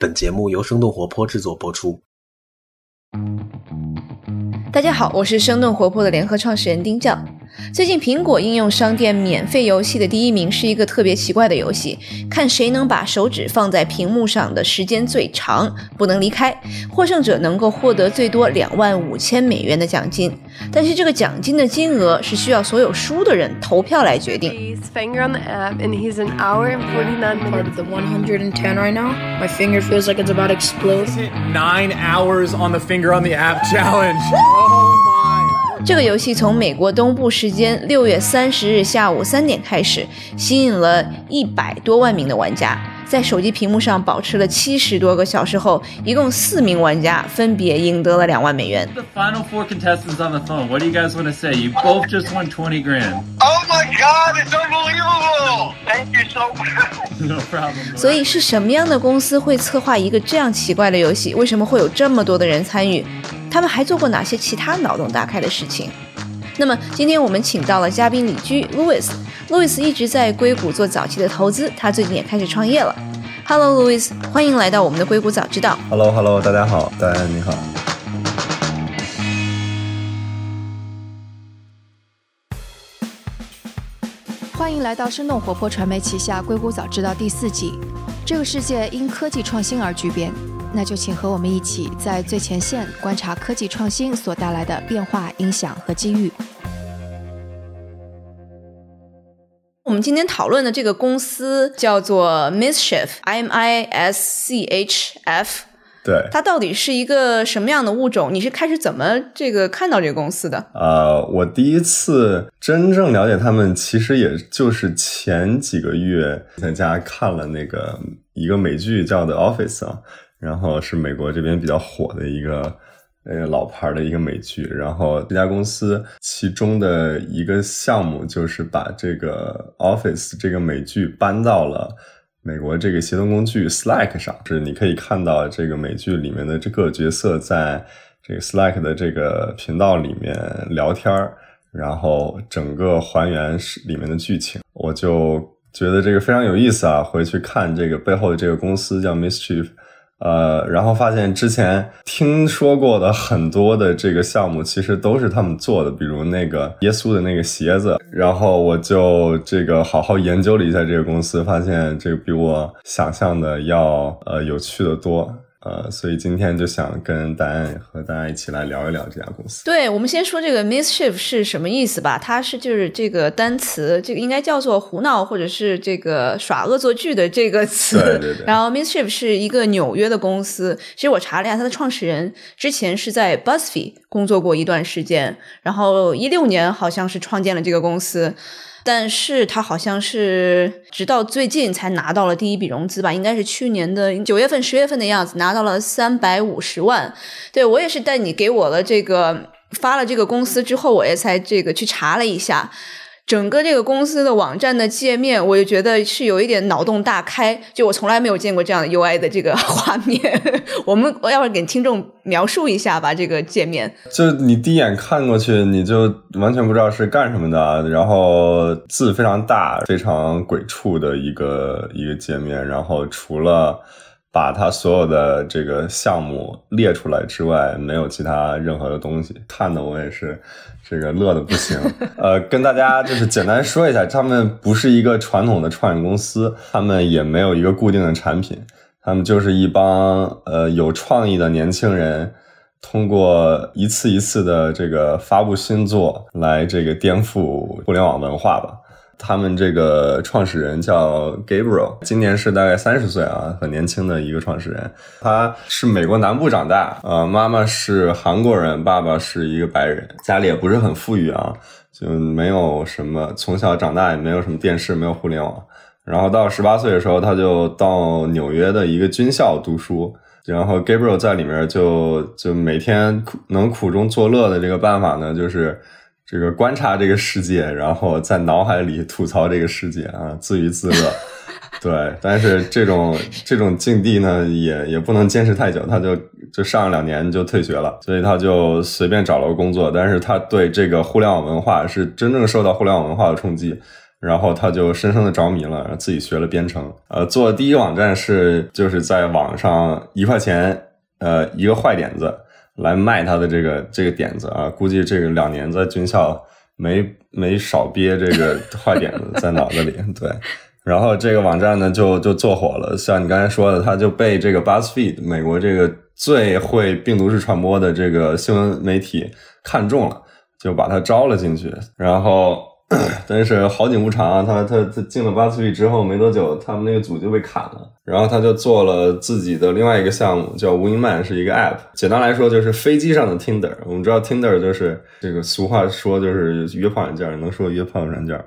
本节目由生动活泼制作播出。大家好，我是生动活泼的联合创始人丁教。最近苹果应用商店免费游戏的第一名是一个特别奇怪的游戏，看谁能把手指放在屏幕上的时间最长，不能离开。获胜者能够获得最多两万五千美元的奖金，但是这个奖金的金额是需要所有输的人投票来决定。He's finger on the app and he's an hour and 49 part of the 110 right now. My finger feels like it's about to explode. nine hours on the finger on the app challenge. Oh my. 这个游戏从美国东部时间六月三十日下午三点开始，吸引了一百多万名的玩家，在手机屏幕上保持了七十多个小时后，一共四名玩家分别赢得了两万美元。The final four contestants on the phone. What do you guys want to say? You both just won 20 grand. Oh my god, it's unbelievable! Thank you so much. No problem. 所以是什么样的公司会策划一个这样奇怪的游戏？为什么会有这么多的人参与？他们还做过哪些其他脑洞大开的事情？那么今天我们请到了嘉宾李居 Louis。Louis 一直在硅谷做早期的投资，他最近也开始创业了。Hello Louis，欢迎来到我们的硅谷早知道。Hello Hello，大家好，大家你好。欢迎来到生动活泼传媒旗下《硅谷早知道》第四季。这个世界因科技创新而巨变，那就请和我们一起在最前线观察科技创新所带来的变化、影响和机遇。我们今天讨论的这个公司叫做 Mischief，M I S C H F，对，它到底是一个什么样的物种？你是开始怎么这个看到这个公司的？呃，我第一次真正了解他们，其实也就是前几个月在家看了那个一个美剧叫《The Office》啊，然后是美国这边比较火的一个呃老牌的一个美剧，然后这家公司其中的一个项目就是把这个《Office》这个美剧搬到了。美国这个协同工具 Slack 上，就是你可以看到这个美剧里面的这个角色在这个 Slack 的这个频道里面聊天儿，然后整个还原是里面的剧情，我就觉得这个非常有意思啊！回去看这个背后的这个公司叫 Mischief。呃，然后发现之前听说过的很多的这个项目，其实都是他们做的，比如那个耶稣的那个鞋子。然后我就这个好好研究了一下这个公司，发现这个比我想象的要呃有趣的多。呃，所以今天就想跟大家和大家一起来聊一聊这家公司。对，我们先说这个 mischief 是什么意思吧？它是就是这个单词，这个应该叫做胡闹或者是这个耍恶作剧的这个词。对对对 然后 mischief 是一个纽约的公司，其实我查了一下，它的创始人之前是在 BuzzFeed 工作过一段时间，然后一六年好像是创建了这个公司。但是他好像是直到最近才拿到了第一笔融资吧，应该是去年的九月份、十月份的样子，拿到了三百五十万。对我也是带你给我了这个发了这个公司之后，我也才这个去查了一下。整个这个公司的网站的界面，我就觉得是有一点脑洞大开，就我从来没有见过这样的 UI 的这个 画面。我们我要不给听众描述一下吧？这个界面，就你第一眼看过去，你就完全不知道是干什么的，然后字非常大，非常鬼畜的一个一个界面，然后除了把它所有的这个项目列出来之外，没有其他任何的东西，看的我也是这个乐的不行。呃，跟大家就是简单说一下，他们不是一个传统的创业公司，他们也没有一个固定的产品。他们就是一帮呃有创意的年轻人，通过一次一次的这个发布新作来这个颠覆互联网文化吧。他们这个创始人叫 Gabriel，今年是大概三十岁啊，很年轻的一个创始人。他是美国南部长大，呃，妈妈是韩国人，爸爸是一个白人，家里也不是很富裕啊，就没有什么，从小长大也没有什么电视，没有互联网。然后到十八岁的时候，他就到纽约的一个军校读书。然后 Gabriel 在里面就就每天苦能苦中作乐的这个办法呢，就是这个观察这个世界，然后在脑海里吐槽这个世界啊，自娱自乐。对，但是这种这种境地呢，也也不能坚持太久，他就就上两年就退学了，所以他就随便找了个工作。但是他对这个互联网文化是真正受到互联网文化的冲击，然后他就深深的着迷了，然后自己学了编程。呃，做的第一个网站是就是在网上一块钱，呃，一个坏点子来卖他的这个这个点子啊。估计这个两年在军校没没少憋这个 坏点子在脑子里。对，然后这个网站呢就就做火了，像你刚才说的，他就被这个 BuzzFeed 美国这个最会病毒式传播的这个新闻媒体看中了，就把他招了进去，然后。但是好景不长啊，他他他进了巴斯 t 之后没多久，他们那个组就被砍了，然后他就做了自己的另外一个项目，叫 Wingman，是一个 App。简单来说就是飞机上的 Tinder。我们知道 Tinder 就是这个俗话说就是约炮软件，能说约炮软件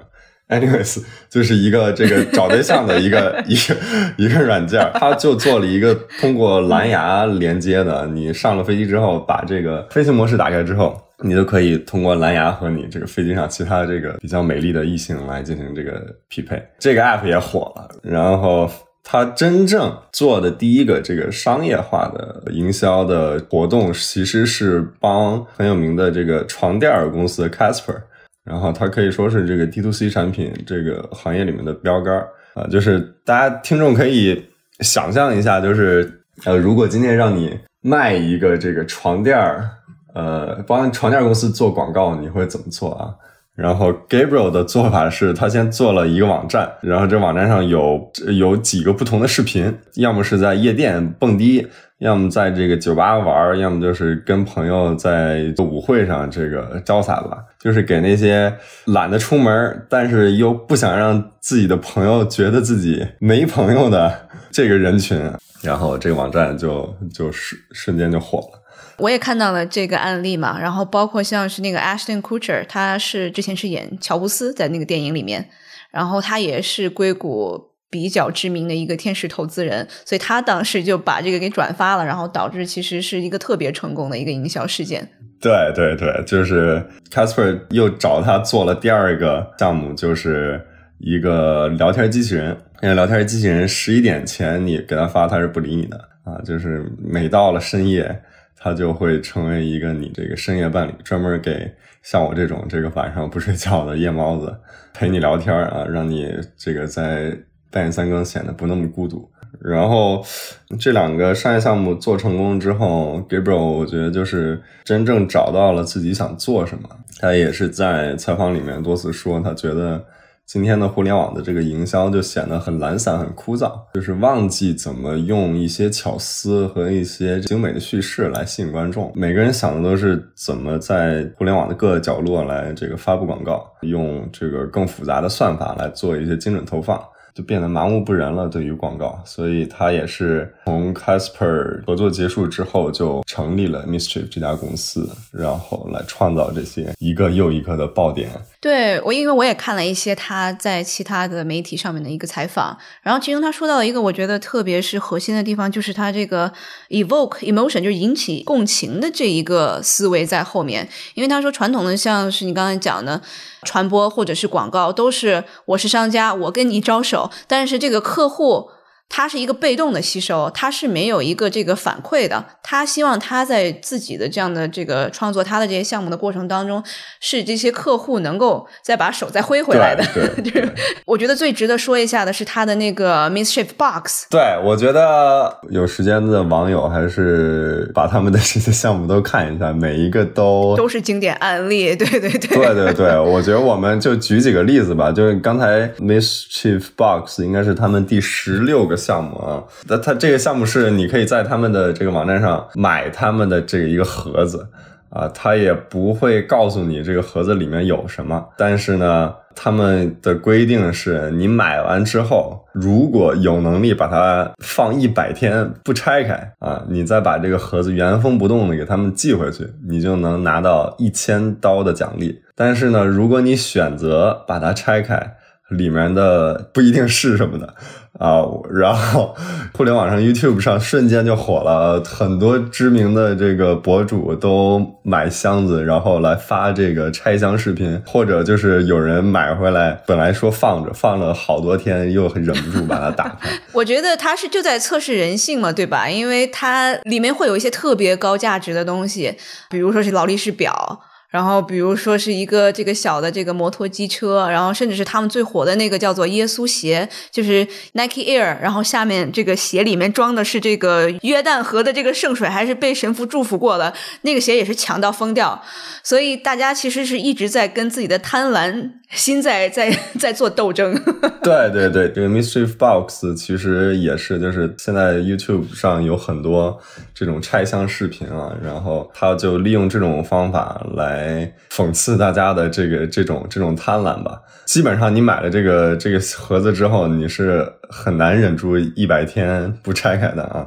Anyways，就是一个这个找对象的一个 一个一个软件，他就做了一个通过蓝牙连接的，你上了飞机之后，把这个飞行模式打开之后。你都可以通过蓝牙和你这个飞机上其他这个比较美丽的异性来进行这个匹配，这个 app 也火了。然后它真正做的第一个这个商业化的营销的活动，其实是帮很有名的这个床垫儿公司 Casper，然后它可以说是这个 D to C 产品这个行业里面的标杆儿啊。就是大家听众可以想象一下，就是呃，如果今天让你卖一个这个床垫儿。呃，帮床垫公司做广告，你会怎么做啊？然后 Gabriel 的做法是他先做了一个网站，然后这网站上有有几个不同的视频，要么是在夜店蹦迪，要么在这个酒吧玩，要么就是跟朋友在舞会上这个潇洒吧，就是给那些懒得出门，但是又不想让自己的朋友觉得自己没朋友的这个人群，然后这个网站就就瞬瞬间就火了。我也看到了这个案例嘛，然后包括像是那个 Ashton Kutcher，他是之前是演乔布斯在那个电影里面，然后他也是硅谷比较知名的一个天使投资人，所以他当时就把这个给转发了，然后导致其实是一个特别成功的一个营销事件。对对对，就是 Casper 又找他做了第二个项目，就是一个聊天机器人。那个聊天机器人十一点前你给他发，他是不理你的啊，就是每到了深夜。他就会成为一个你这个深夜伴侣，专门给像我这种这个晚上不睡觉的夜猫子陪你聊天啊，让你这个在半夜三更显得不那么孤独。然后这两个商业项目做成功之后，Gabriel 我觉得就是真正找到了自己想做什么。他也是在采访里面多次说，他觉得。今天的互联网的这个营销就显得很懒散、很枯燥，就是忘记怎么用一些巧思和一些精美的叙事来吸引观众。每个人想的都是怎么在互联网的各个角落来这个发布广告，用这个更复杂的算法来做一些精准投放。就变得麻木不仁了，对于广告，所以他也是从 Casper 合作结束之后，就成立了 Mischief 这家公司，然后来创造这些一个又一个的爆点。对我，因为我也看了一些他在其他的媒体上面的一个采访，然后其中他说到了一个我觉得特别是核心的地方，就是他这个 evoke emotion，就引起共情的这一个思维在后面。因为他说传统的像是你刚才讲的。传播或者是广告都是我是商家，我跟你招手，但是这个客户。他是一个被动的吸收，他是没有一个这个反馈的。他希望他在自己的这样的这个创作他的这些项目的过程当中，是这些客户能够再把手再挥回来的。对，我觉得最值得说一下的是他的那个 Mischief Box。对，我觉得有时间的网友还是把他们的这些项目都看一下，每一个都都是经典案例。对对对，对对对，我觉得我们就举几个例子吧。就是刚才 Mischief Box 应该是他们第十六个。项目啊，那它这个项目是你可以在他们的这个网站上买他们的这一个盒子啊，他也不会告诉你这个盒子里面有什么，但是呢，他们的规定是你买完之后，如果有能力把它放一百天不拆开啊，你再把这个盒子原封不动的给他们寄回去，你就能拿到一千刀的奖励。但是呢，如果你选择把它拆开，里面的不一定是什么的啊，然后互联网上 YouTube 上瞬间就火了，很多知名的这个博主都买箱子，然后来发这个拆箱视频，或者就是有人买回来，本来说放着，放了好多天，又忍不住把它打开。我觉得他是就在测试人性嘛，对吧？因为它里面会有一些特别高价值的东西，比如说是劳力士表。然后比如说是一个这个小的这个摩托机车，然后甚至是他们最火的那个叫做耶稣鞋，就是 Nike Air，然后下面这个鞋里面装的是这个约旦河的这个圣水，还是被神父祝福过的，那个鞋也是强到疯掉。所以大家其实是一直在跟自己的贪婪心在在在做斗争。对对对，这个 Mischief Box 其实也是，就是现在 YouTube 上有很多这种拆箱视频啊，然后他就利用这种方法来讽刺大家的这个这种这种贪婪吧。基本上你买了这个这个盒子之后，你是很难忍住一百天不拆开的啊。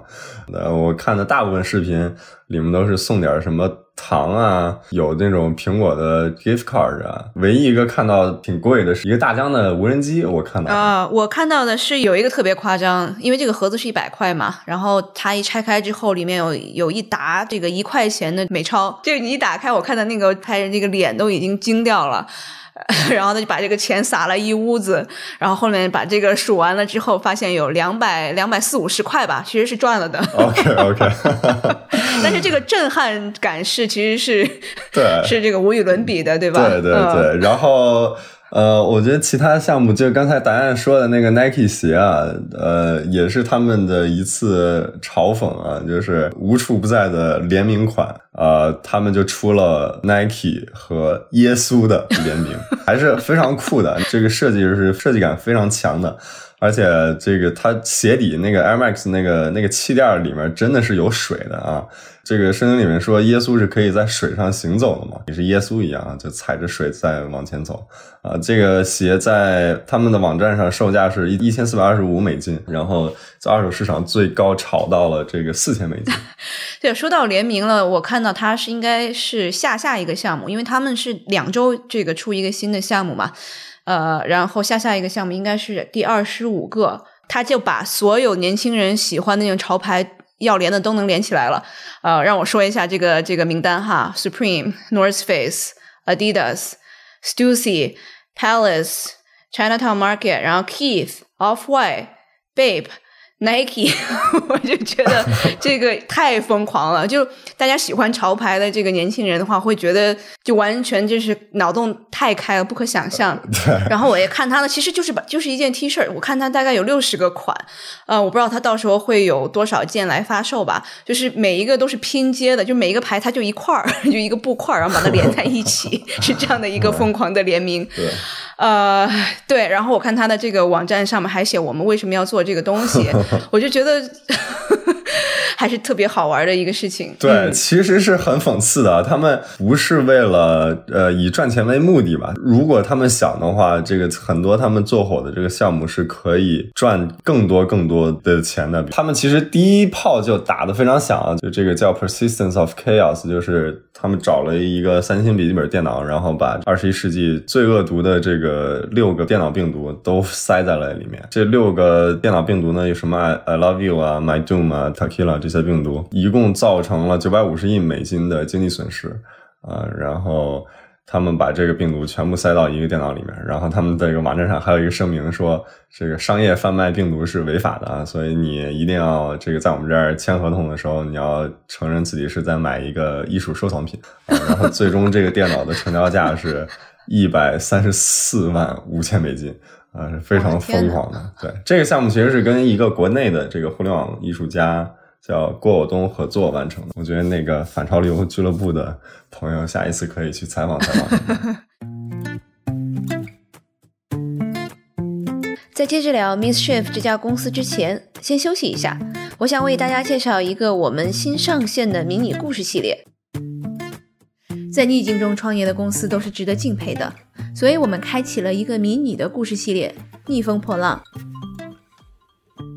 呃，我看的大部分视频里面都是送点什么糖啊，有那种苹果的 gift card 啊。唯一一个看到挺贵的是一个大疆的无人机，我看到啊，我看到的是有一个特别夸张，因为这个盒子是一百块嘛，然后它一拆开之后，里面有有一沓这个一块钱的美钞，就你一打开，我看到那个拍人那个脸都已经惊掉了。然后他就把这个钱撒了一屋子，然后后面把这个数完了之后，发现有两百两百四五十块吧，其实是赚了的。OK OK，但是这个震撼感是其实是对 是这个无与伦比的，对吧？对对嗯对，然后呃，我觉得其他项目就刚才答案说的那个 Nike 鞋啊，呃，也是他们的一次嘲讽啊，就是无处不在的联名款，啊，他们就出了 Nike 和耶稣的联名，还是非常酷的，这个设计就是设计感非常强的。而且这个它鞋底那个 Air Max 那个那个气垫里面真的是有水的啊！这个圣经里面说耶稣是可以在水上行走的嘛，也是耶稣一样啊，就踩着水在往前走啊。这个鞋在他们的网站上售价是一一千四百二十五美金，然后在二手市场最高炒到了这个四千美金。对，说到联名了，我看到它是应该是下下一个项目，因为他们是两周这个出一个新的项目嘛，呃，然后下下一个项目应该是第二十五个，他就把所有年轻人喜欢的那种潮牌要连的都能连起来了。呃，让我说一下这个这个名单哈：Supreme、North Face、Adidas、Stussy、Palace、Chinatown Market，然后 Keith、Off White、Bape。Nike，我就觉得这个 太疯狂了。就大家喜欢潮牌的这个年轻人的话，会觉得就完全就是脑洞太开了，不可想象。然后我也看他的，其实就是把就是一件 T 恤，我看他大概有六十个款，呃，我不知道他到时候会有多少件来发售吧。就是每一个都是拼接的，就每一个牌它就一块儿，就一个布块儿，然后把它连在一起，是这样的一个疯狂的联名。对。呃，对，然后我看他的这个网站上面还写我们为什么要做这个东西，我就觉得 还是特别好玩的一个事情。对，嗯、其实是很讽刺的。他们不是为了呃以赚钱为目的吧？如果他们想的话，这个很多他们做火的这个项目是可以赚更多更多的钱的。他们其实第一炮就打得非常响啊，就这个叫 Persistence of Chaos，就是他们找了一个三星笔记本电脑，然后把二十一世纪最恶毒的这个六个电脑病毒都塞在了里面。这六个电脑病毒呢，有什么 I I Love You 啊、My Doom 啊、Tequila 这些病毒，一共造成了九百五十亿美金的经济损失啊、呃。然后他们把这个病毒全部塞到一个电脑里面，然后他们的这个网站上还有一个声明说，这个商业贩卖病毒是违法的啊，所以你一定要这个在我们这儿签合同的时候，你要承认自己是在买一个艺术收藏品啊。然后最终这个电脑的成交价是一百三十四万五千美金。啊，是非常疯狂的。对，这个项目其实是跟一个国内的这个互联网艺术家叫郭晓东合作完成的。我觉得那个反潮流俱乐部的朋友，下一次可以去采访采访。在接着聊 Mischief 这家公司之前，先休息一下。我想为大家介绍一个我们新上线的迷你故事系列。在逆境中创业的公司都是值得敬佩的，所以我们开启了一个迷你的故事系列《逆风破浪》。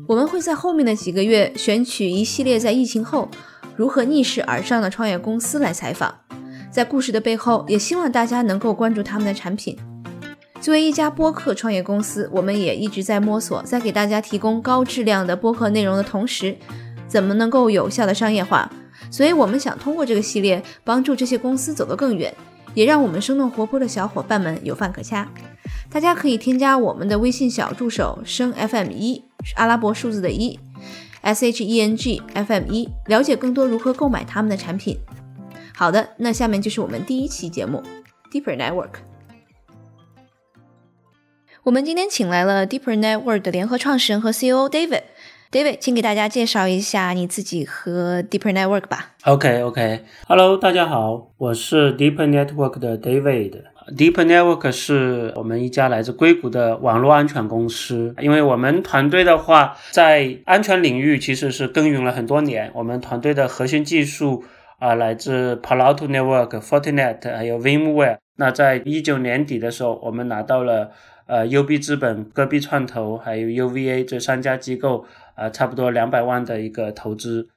我们会在后面的几个月选取一系列在疫情后如何逆势而上的创业公司来采访，在故事的背后，也希望大家能够关注他们的产品。作为一家播客创业公司，我们也一直在摸索，在给大家提供高质量的播客内容的同时，怎么能够有效的商业化。所以我们想通过这个系列，帮助这些公司走得更远，也让我们生动活泼的小伙伴们有饭可掐。大家可以添加我们的微信小助手生 FM 一，阿拉伯数字的一，S H E N G F M 一，了解更多如何购买他们的产品。好的，那下面就是我们第一期节目 Deeper Network。我们今天请来了 Deeper Network 的联合创始人和 CEO David。David，请给大家介绍一下你自己和 Deeper Network 吧。OK OK，Hello，大家好，我是 Deepenetwork 的 David。Deepenetwork 是我们一家来自硅谷的网络安全公司。因为我们团队的话，在安全领域其实是耕耘了很多年。我们团队的核心技术啊、来自 Palo Alto Network、Fortinet 还有 VMware。那在一九年底的时候，我们拿到了呃 UB 资本、戈壁创投还有 UVA 这三家机构、呃差不多两百万的一个投资。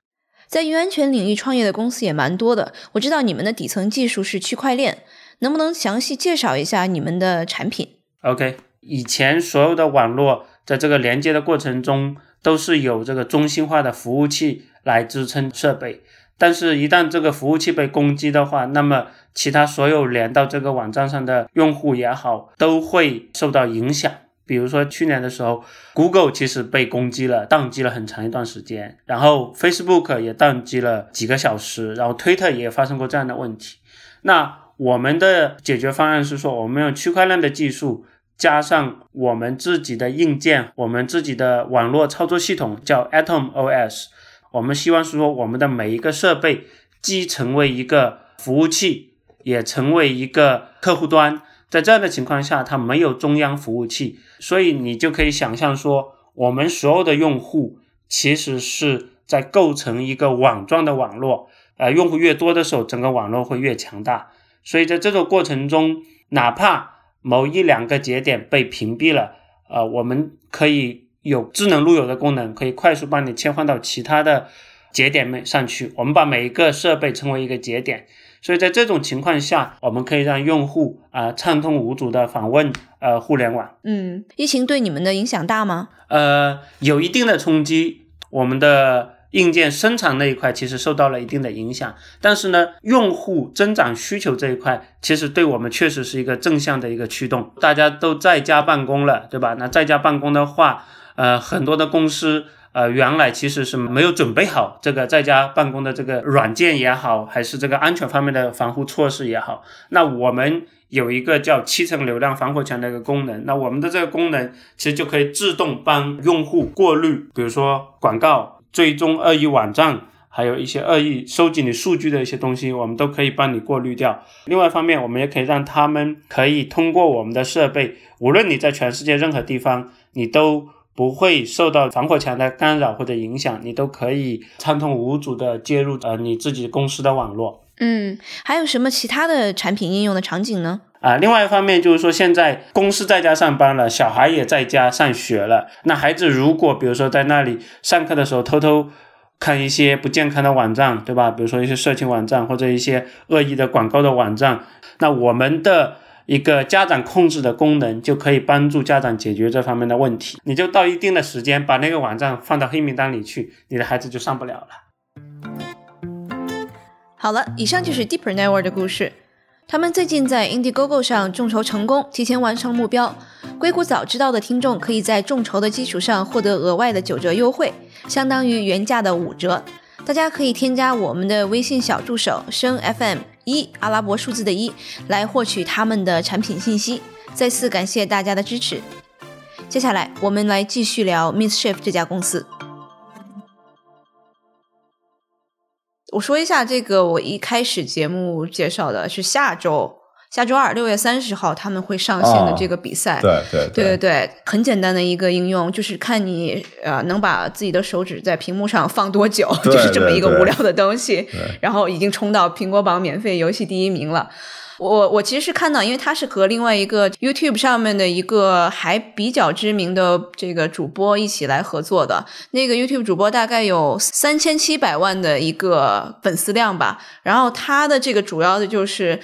在云安全领域创业的公司也蛮多的。我知道你们的底层技术是区块链，能不能详细介绍一下你们的产品？OK，以前所有的网络在这个连接的过程中，都是有这个中心化的服务器来支撑设备。但是，一旦这个服务器被攻击的话，那么其他所有连到这个网站上的用户也好，都会受到影响。比如说去年的时候，Google 其实被攻击了，宕机了很长一段时间，然后 Facebook 也宕机了几个小时，然后 Twitter 也发生过这样的问题。那我们的解决方案是说，我们用区块链的技术，加上我们自己的硬件，我们自己的网络操作系统叫 Atom OS。我们希望是说，我们的每一个设备既成为一个服务器，也成为一个客户端。在这样的情况下，它没有中央服务器，所以你就可以想象说，我们所有的用户其实是在构成一个网状的网络。呃，用户越多的时候，整个网络会越强大。所以在这个过程中，哪怕某一两个节点被屏蔽了，呃，我们可以有智能路由的功能，可以快速帮你切换到其他的节点面上去。我们把每一个设备称为一个节点，所以在这种情况下，我们可以让用户啊、呃畅通无阻的访问呃互联网。嗯，疫情对你们的影响大吗？呃，有一定的冲击，我们的硬件生产那一块其实受到了一定的影响，但是呢，用户增长需求这一块，其实对我们确实是一个正向的一个驱动。大家都在家办公了，对吧？那在家办公的话，呃，很多的公司。呃，原来其实是没有准备好这个在家办公的这个软件也好，还是这个安全方面的防护措施也好。那我们有一个叫七层流量防火墙的一个功能，那我们的这个功能其实就可以自动帮用户过滤，比如说广告、追踪恶意网站，还有一些恶意收集你数据的一些东西，我们都可以帮你过滤掉。另外一方面，我们也可以让他们可以通过我们的设备，无论你在全世界任何地方，你都。不会受到防火墙的干扰或者影响，你都可以畅通无阻的接入呃你自己公司的网络。嗯，还有什么其他的产品应用的场景呢？啊，另外一方面就是说，现在公司在家上班了，小孩也在家上学了。那孩子如果比如说在那里上课的时候偷偷看一些不健康的网站，对吧？比如说一些色情网站或者一些恶意的广告的网站，那我们的一个家长控制的功能就可以帮助家长解决这方面的问题。你就到一定的时间把那个网站放到黑名单里去，你的孩子就上不了了。好了，以上就是 Deeper Network 的故事。他们最近在 Indiegogo 上众筹成功，提前完成目标。硅谷早知道的听众可以在众筹的基础上获得额外的九折优惠，相当于原价的五折。大家可以添加我们的微信小助手声 FM 一阿拉伯数字的一来获取他们的产品信息。再次感谢大家的支持。接下来我们来继续聊 Miss Shift 这家公司。我说一下这个，我一开始节目介绍的是下周，下周二六月三十号他们会上线的这个比赛。对对对对对，很简单的一个应用，就是看你呃能把自己的手指在屏幕上放多久，就是这么一个无聊的东西。然后已经冲到苹果榜免费游戏第一名了。我我其实是看到，因为他是和另外一个 YouTube 上面的一个还比较知名的这个主播一起来合作的。那个 YouTube 主播大概有三千七百万的一个粉丝量吧，然后他的这个主要的就是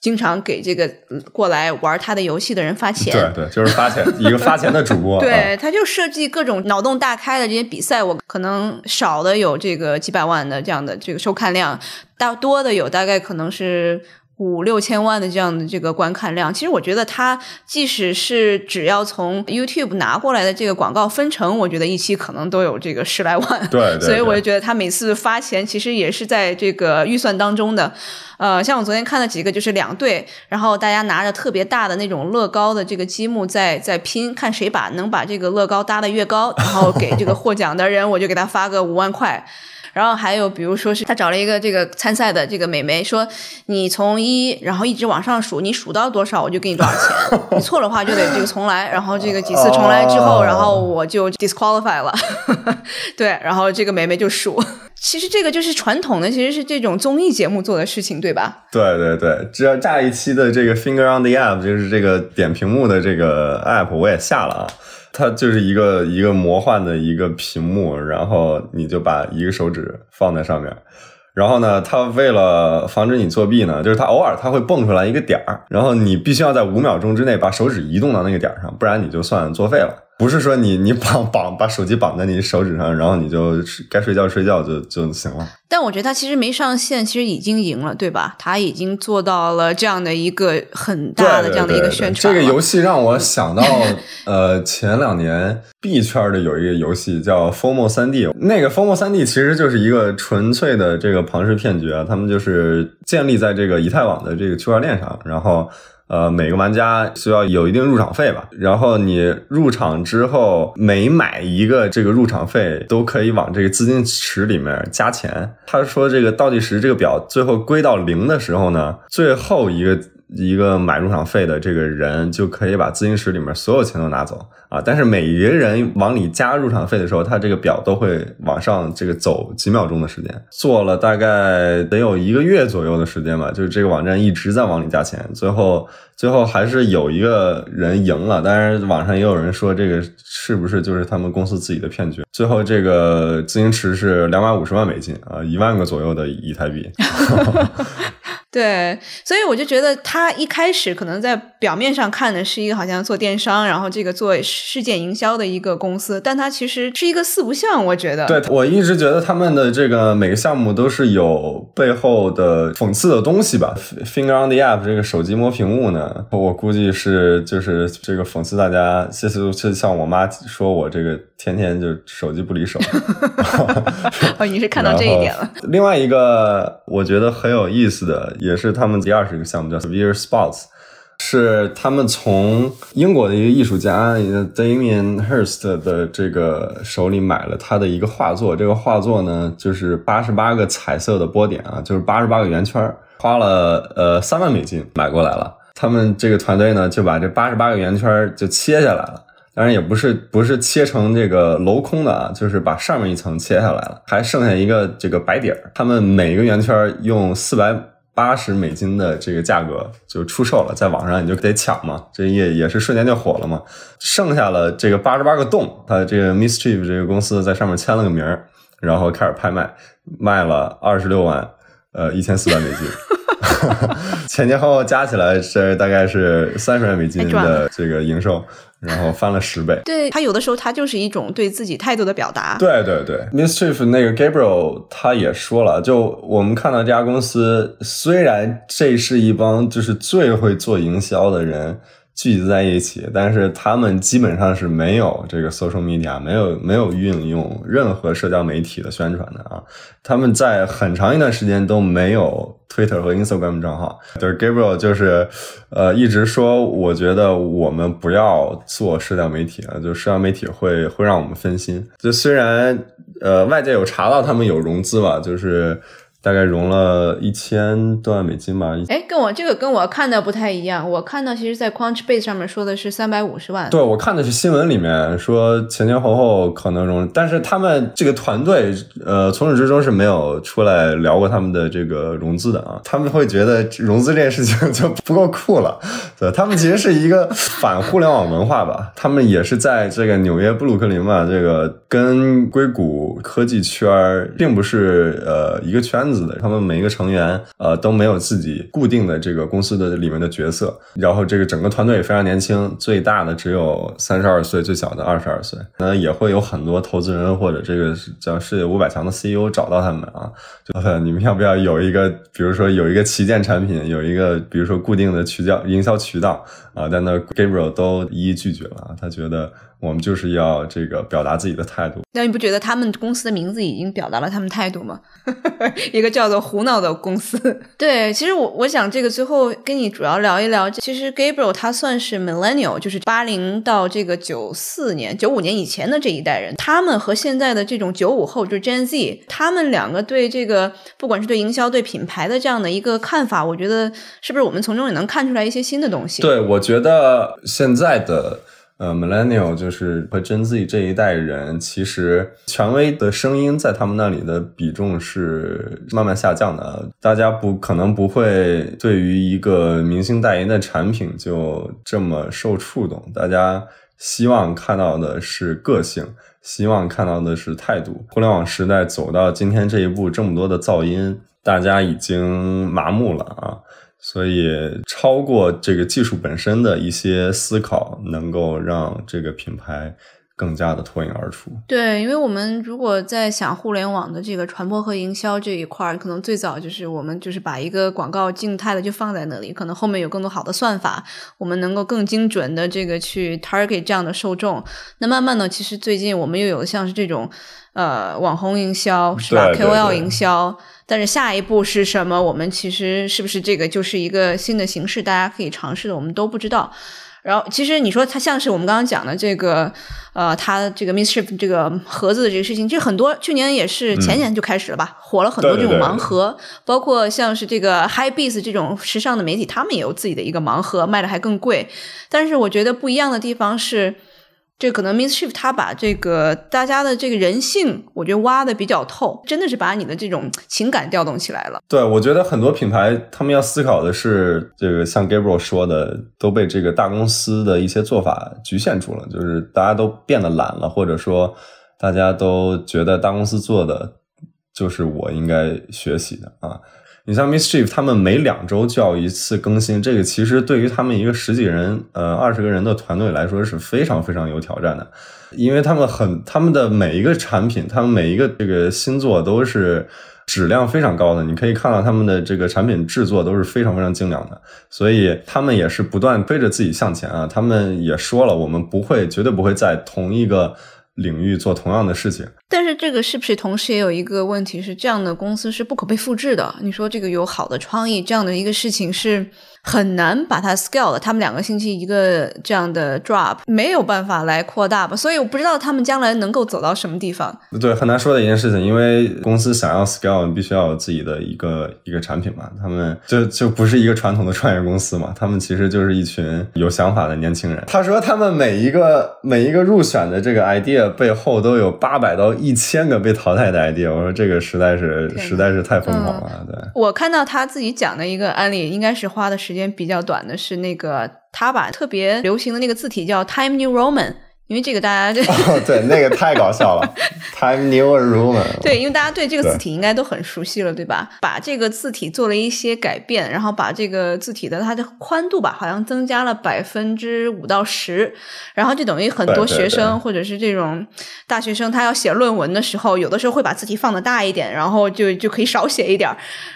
经常给这个嗯过来玩他的游戏的人发钱。对对，就是发钱，一个发钱的主播。啊对，他就设计各种脑洞大开的这些比赛，我可能少的有这个几百万的这样的这个收看量，大多的有大概可能是五六千万的这样的这个观看量。其实我觉得它即使是只要从 YouTube 拿过来的这个广告分成，我觉得一期可能都有这个十来万。对对 对所以我就觉得他每次发钱其实也是在这个预算当中的。呃，像我昨天看了几个，就是两队，然后大家拿着特别大的那种乐高的这个积木在在拼，看谁把能把这个乐高搭得越高，然后给这个获奖的人，我就给他发个五万块。然后还有，比如说是他找了一个这个参赛的这个美眉，说你从一，然后一直往上数，你数到多少我就给你多少钱，你错的话就得这个重来，然后这个几次重来之后，哦然后我就 disqualify 了，对，然后这个美眉就数。其实这个就是传统的，其实是这种综艺节目做的事情，对吧？对对对，只要下一期的这个 Finger on the App，就是这个点屏幕的这个 App，我也下了啊。它就是一个一个魔幻的一个屏幕，然后你就把一个手指放在上面，然后呢，它为了防止你作弊呢，就是它偶尔它会蹦出来一个点儿，然后你必须要在五秒钟之内把手指移动到那个点儿上，不然你就算作废了。不是说你你绑绑把手机绑在你手指上，然后你就该睡觉睡觉就就行了。但我觉得他其实没上线，其实已经赢了，对吧？他已经做到了这样的一个很大的这样的一个宣传这个游戏戏让我想到，呃，前两年币圈的有一个游戏叫 FOMO 三 D，那个 FOMO 三 D 其实就是一个纯粹的这个庞氏骗局啊，他们就是建立在这个以太网的这个区块链上，然后。呃，每个玩家需要有一定入场费吧，然后你入场之后，每买一个这个入场费都可以往这个资金池里面加钱。他说这个倒计时这个表最后归到零的时候呢，最后一个一个买入场费的这个人就可以把资金池里面所有钱都拿走啊。但是每一个人往里加入场费的时候，他这个表都会往上这个走几秒钟的时间。做了大概得有一个月左右的时间吧，就是这个网站一直在往里加钱，最后。最后还是有一个人赢了，但是网上也有人说这个是不是就是他们公司自己的骗局？最后这个资金池是两百五十万美金啊，一万个左右的以太币。对，所以我就觉得他一开始可能在表面上看的是一个好像做电商，然后这个做事件营销的一个公司，但它其实是一个四不像，我觉得。对我一直觉得他们的这个每个项目都是有背后的讽刺的东西吧。Finger on the App 这个手机摸屏幕呢，我估计是就是这个讽刺大家，其实就像我妈说我这个天天就手机不离手。哦，你是看到这一点了。另外一个我觉得很有意思的，也是他们第二十个项目叫 Severe Spots，是他们从英国的一个艺术家 Damien Hirst 的这个手里买了他的一个画作。这个画作呢，就是八十八个彩色的波点啊，就是八十八个圆圈，花了呃三万美金买过来了。他们这个团队呢，就把这八十八个圆圈就切下来了。当然也不是不是切成这个镂空的啊，就是把上面一层切下来了，还剩下一个这个白底儿。他们每一个圆圈用四百八十美金的这个价格就出售了，在网上你就得抢嘛，这也也是瞬间就火了嘛。剩下了这个八十八个洞，它这个 Mischief 这个公司在上面签了个名儿，然后开始拍卖，卖了二十六万，呃，一千四百美金。前前后后加起来是大概是三十万美金的这个营收，然后翻了十倍。对他有的时候他就是一种对自己态度的表达。对对对，Mischief 那个 Gabriel 他也说了，就我们看到这家公司，虽然这是一帮就是最会做营销的人。聚集在一起，但是他们基本上是没有这个 social media，没有没有运用任何社交媒体的宣传的啊。他们在很长一段时间都没有 Twitter 和 Instagram 账号。就是 Gabriel 就是呃一直说，我觉得我们不要做社交媒体啊，就社交媒体会会让我们分心。就虽然呃外界有查到他们有融资吧，就是。大概融了一千多万美金吧。哎，跟我这个跟我看的不太一样。我看到其实，在 Crunchbase 上面说的是三百五十万。对，我看的是新闻里面说前前后后可能融，但是他们这个团队呃从始至终是没有出来聊过他们的这个融资的啊。他们会觉得融资这件事情就不够酷了。对，他们其实是一个反互联网文化吧。他们也是在这个纽约布鲁克林嘛，这个跟硅谷科技圈儿并不是呃一个圈子的，他们每一个成员呃都没有自己固定的这个公司的里面的角色，然后这个整个团队也非常年轻，最大的只有三十二岁，最小的二十二岁，那也会有很多投资人或者这个叫世界五百强的 CEO 找到他们啊，就你们要不要有一个，比如说有一个旗舰产品，有一个比如说固定的渠道营销渠道啊，但那 Gabriel 都一一拒绝了，他觉得。我们就是要这个表达自己的态度。那你不觉得他们公司的名字已经表达了他们态度吗？一个叫做“胡闹”的公司。对，其实我我想这个最后跟你主要聊一聊。其实 Gabriel 他算是 Millennial，就是八零到这个九四年、九五年以前的这一代人。他们和现在的这种九五后，就是 Gen Z，他们两个对这个不管是对营销、对品牌的这样的一个看法，我觉得是不是我们从中也能看出来一些新的东西？对，我觉得现在的。呃，millennial 就是和 Gen Z 这一代人，其实权威的声音在他们那里的比重是慢慢下降的。大家不可能不会对于一个明星代言的产品就这么受触动。大家希望看到的是个性，希望看到的是态度。互联网时代走到今天这一步，这么多的噪音，大家已经麻木了啊。所以，超过这个技术本身的一些思考，能够让这个品牌更加的脱颖而出。对，因为我们如果在想互联网的这个传播和营销这一块儿，可能最早就是我们就是把一个广告静态的就放在那里，可能后面有更多好的算法，我们能够更精准的这个去 target 这样的受众。那慢慢的，其实最近我们又有像是这种呃网红营销，是吧？KOL 营销。但是下一步是什么？我们其实是不是这个就是一个新的形式，大家可以尝试的，我们都不知道。然后，其实你说它像是我们刚刚讲的这个，呃，它这个 Misship 这个盒子的这个事情，其实很多去年也是前年就开始了吧，火了很多这种盲盒，包括像是这个 High Beats 这种时尚的媒体，他们也有自己的一个盲盒，卖的还更贵。但是我觉得不一样的地方是。这可能 Mischief 他把这个大家的这个人性，我觉得挖的比较透，真的是把你的这种情感调动起来了。对，我觉得很多品牌他们要思考的是，这个像 Gabriel 说的，都被这个大公司的一些做法局限住了，就是大家都变得懒了，或者说大家都觉得大公司做的就是我应该学习的啊。你像 Mischief，他们每两周就要一次更新，这个其实对于他们一个十几人、呃二十个人的团队来说是非常非常有挑战的，因为他们很他们的每一个产品，他们每一个这个新作都是质量非常高的，你可以看到他们的这个产品制作都是非常非常精良的，所以他们也是不断推着自己向前啊。他们也说了，我们不会，绝对不会在同一个。领域做同样的事情，但是这个是不是同时也有一个问题是，这样的公司是不可被复制的？你说这个有好的创意，这样的一个事情是。很难把它 scale 的，他们两个星期一个这样的 drop 没有办法来扩大吧，所以我不知道他们将来能够走到什么地方。对，很难说的一件事情，因为公司想要 scale，必须要有自己的一个一个产品嘛。他们就就不是一个传统的创业公司嘛，他们其实就是一群有想法的年轻人。他说他们每一个每一个入选的这个 idea 背后都有八百到一千个被淘汰的 idea。我说这个实在是实在是太疯狂了。对，我看到他自己讲的一个案例，应该是花的时间比较短的是那个，他把特别流行的那个字体叫 Time New Roman。因为这个大家就对那个太搞笑了，Time New Roman。对，因为大家对这个字体应该都很熟悉了，对吧？把这个字体做了一些改变，然后把这个字体的它的宽度吧，好像增加了百分之五到十，然后就等于很多学生或者是这种大学生，他要写论文的时候，有的时候会把字体放的大一点，然后就就可以少写一点。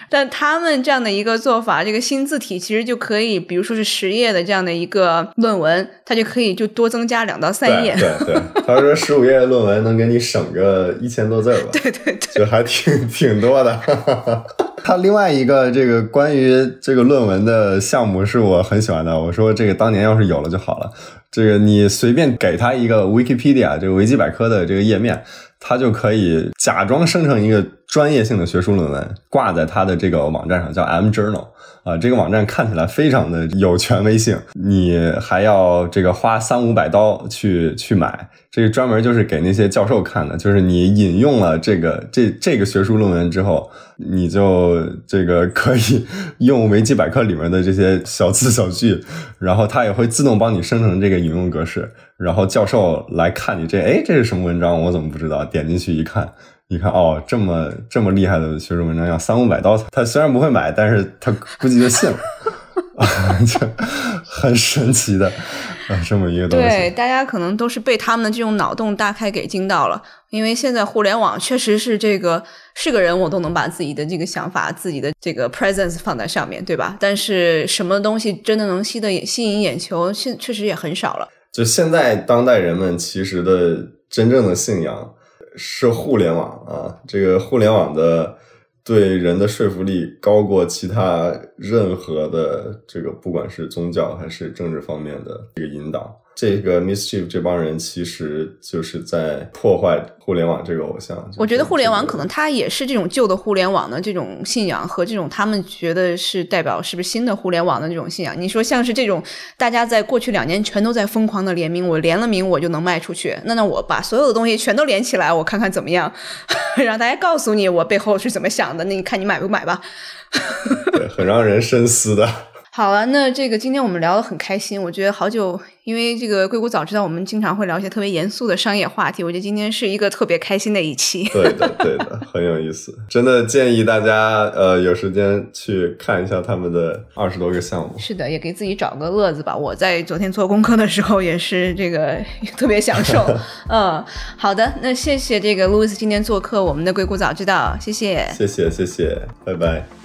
但他们这样的一个做法，这个新字体其实就可以，比如说是十页的这样的一个论文，它就可以就多增加两到三页。对对，他说十五页的论文能给你省个一千多字吧？对对对，就还挺 挺多的。他另外一个这个关于这个论文的项目是我很喜欢的。我说这个当年要是有了就好了。这个你随便给他一个 Wikipedia 这个维基百科的这个页面，他就可以假装生成一个专业性的学术论文挂在他的这个网站上，叫 M Journal 啊，这个网站看起来非常的有权威性，你还要这个花三五百刀去去买，这个专门就是给那些教授看的，就是你引用了这个这这个学术论文之后，你就这个可以用维基百科里面的这些小字小句，然后它也会自动帮你生成这个引用格式，然后教授来看你这，哎，这是什么文章？我怎么不知道？点进去一看。你看哦，这么这么厉害的学术文章要三五百刀，他虽然不会买，但是他估计就信了，就很神奇的啊，这么一个东西。对，大家可能都是被他们的这种脑洞大开给惊到了，因为现在互联网确实是这个是个人我都能把自己的这个想法、自己的这个 presence 放在上面对吧？但是什么东西真的能吸的吸引眼球，现确实也很少了。就现在当代人们其实的真正的信仰。是互联网啊，这个互联网的对人的说服力高过其他任何的这个，不管是宗教还是政治方面的这个引导。这个 Mischief 这帮人其实就是在破坏互联网这个偶像。我觉得互联网可能它也是这种旧的互联网的这种信仰和这种他们觉得是代表是不是新的互联网的这种信仰。你说像是这种大家在过去两年全都在疯狂的联名，我联了名我就能卖出去。那那我把所有的东西全都连起来，我看看怎么样，让大家告诉你我背后是怎么想的。那你看你买不买吧？对，很让人深思的。好了，那这个今天我们聊得很开心，我觉得好久，因为这个硅谷早知道我们经常会聊一些特别严肃的商业话题，我觉得今天是一个特别开心的一期。对的，对的，很有意思，真的建议大家呃有时间去看一下他们的二十多个项目。是的，也给自己找个乐子吧。我在昨天做功课的时候也是这个 特别享受。嗯，好的，那谢谢这个 Louis 今天做客我们的硅谷早知道，谢谢，谢谢，谢谢，拜拜。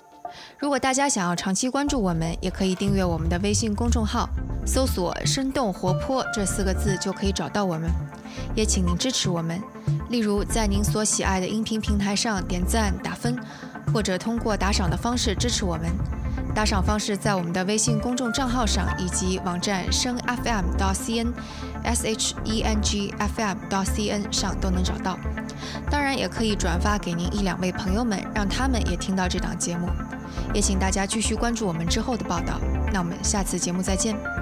如果大家想要长期关注我们，也可以订阅我们的微信公众号，搜索“生动活泼”这四个字就可以找到我们。也请您支持我们，例如在您所喜爱的音频平台上点赞打分，或者通过打赏的方式支持我们。打赏方式在我们的微信公众账号上以及网站声 FM 到 CN S H E N G F M 到 C N 上都能找到。当然，也可以转发给您一两位朋友们，让他们也听到这档节目。也请大家继续关注我们之后的报道。那我们下次节目再见。